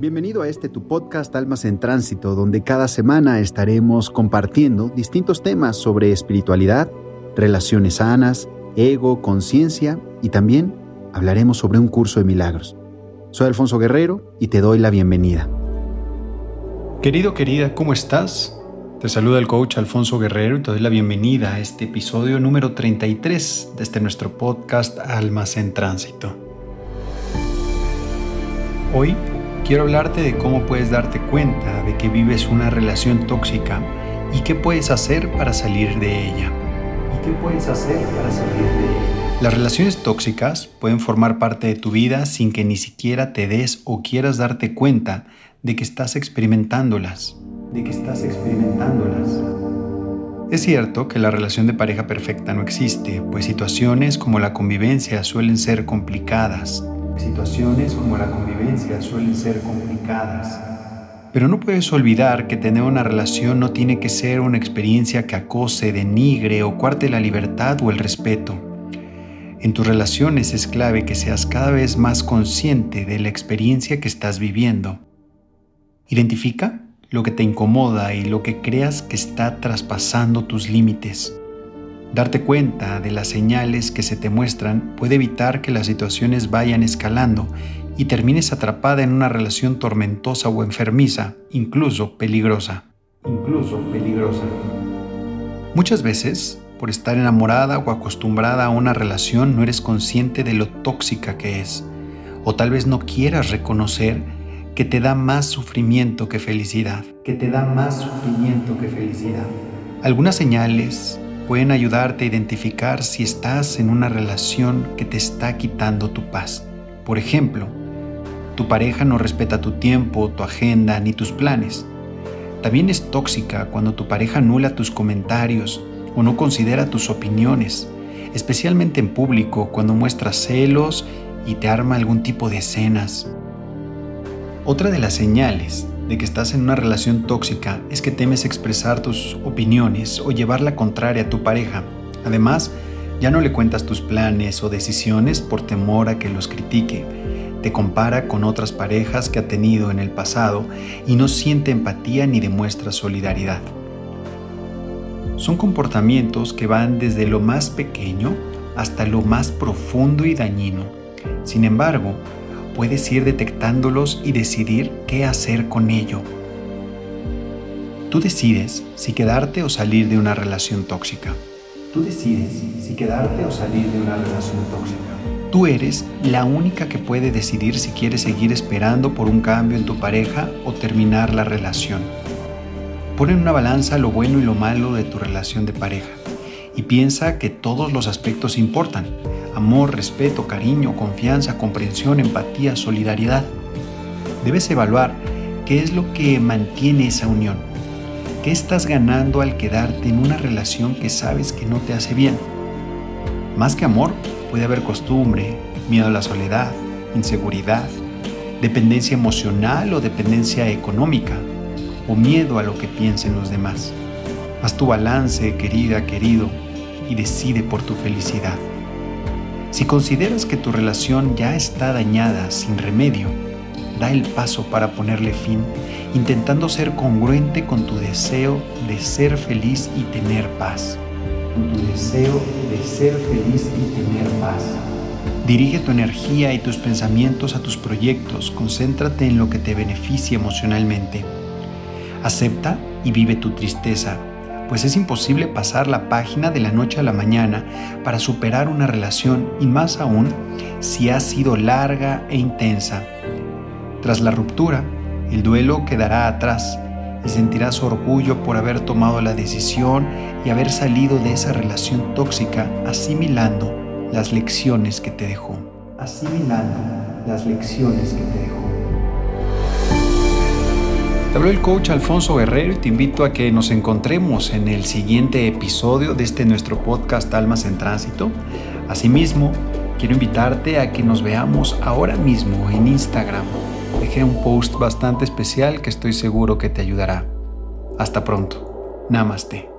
Bienvenido a este tu podcast Almas en Tránsito, donde cada semana estaremos compartiendo distintos temas sobre espiritualidad, relaciones sanas, ego, conciencia y también hablaremos sobre un curso de milagros. Soy Alfonso Guerrero y te doy la bienvenida. Querido, querida, ¿cómo estás? Te saluda el coach Alfonso Guerrero y te doy la bienvenida a este episodio número 33 de este nuestro podcast Almas en Tránsito. Hoy quiero hablarte de cómo puedes darte cuenta de que vives una relación tóxica y qué puedes hacer para salir de ella. ¿Y qué puedes hacer para salir? Las relaciones tóxicas pueden formar parte de tu vida sin que ni siquiera te des o quieras darte cuenta de que estás. De que estás experimentándolas. Es cierto que la relación de pareja perfecta no existe, pues situaciones como la convivencia suelen ser complicadas, situaciones como la convivencia suelen ser complicadas. Pero no puedes olvidar que tener una relación no tiene que ser una experiencia que acose, denigre o cuarte la libertad o el respeto. En tus relaciones es clave que seas cada vez más consciente de la experiencia que estás viviendo. Identifica lo que te incomoda y lo que creas que está traspasando tus límites. Darte cuenta de las señales que se te muestran puede evitar que las situaciones vayan escalando y termines atrapada en una relación tormentosa o enfermiza, incluso peligrosa. Incluso peligrosa. Muchas veces, por estar enamorada o acostumbrada a una relación, no eres consciente de lo tóxica que es, o tal vez no quieras reconocer que te da más sufrimiento que felicidad, que te da más sufrimiento que felicidad. Algunas señales pueden ayudarte a identificar si estás en una relación que te está quitando tu paz. Por ejemplo, tu pareja no respeta tu tiempo, tu agenda ni tus planes. También es tóxica cuando tu pareja anula tus comentarios o no considera tus opiniones, especialmente en público cuando muestras celos y te arma algún tipo de escenas. Otra de las señales de que estás en una relación tóxica es que temes expresar tus opiniones o llevar la contraria a tu pareja. Además, ya no le cuentas tus planes o decisiones por temor a que los critique. Te compara con otras parejas que ha tenido en el pasado y no siente empatía ni demuestra solidaridad. Son comportamientos que van desde lo más pequeño hasta lo más profundo y dañino. Sin embargo, puedes ir detectándolos y decidir qué hacer con ello. Tú decides si quedarte o salir de una relación tóxica. Tú decides si quedarte o salir de una relación tóxica. Tú eres la única que puede decidir si quieres seguir esperando por un cambio en tu pareja o terminar la relación. Pon en una balanza lo bueno y lo malo de tu relación de pareja y piensa que todos los aspectos importan amor, respeto, cariño, confianza, comprensión, empatía, solidaridad. Debes evaluar qué es lo que mantiene esa unión. ¿Qué estás ganando al quedarte en una relación que sabes que no te hace bien? Más que amor, puede haber costumbre, miedo a la soledad, inseguridad, dependencia emocional o dependencia económica, o miedo a lo que piensen los demás. Haz tu balance, querida, querido, y decide por tu felicidad. Si consideras que tu relación ya está dañada sin remedio, da el paso para ponerle fin, intentando ser congruente con tu deseo de ser feliz y tener paz. Tu deseo de ser feliz y tener paz. Dirige tu energía y tus pensamientos a tus proyectos, concéntrate en lo que te beneficia emocionalmente. Acepta y vive tu tristeza, pues es imposible pasar la página de la noche a la mañana para superar una relación y más aún si ha sido larga e intensa. Tras la ruptura, el duelo quedará atrás y sentirás orgullo por haber tomado la decisión y haber salido de esa relación tóxica asimilando las lecciones que te dejó. Asimilando las lecciones que te dejó. Te habló el coach Alfonso Guerrero y te invito a que nos encontremos en el siguiente episodio de este nuestro podcast Almas en Tránsito. Asimismo, quiero invitarte a que nos veamos ahora mismo en Instagram. Dejé un post bastante especial que estoy seguro que te ayudará. Hasta pronto. Namaste.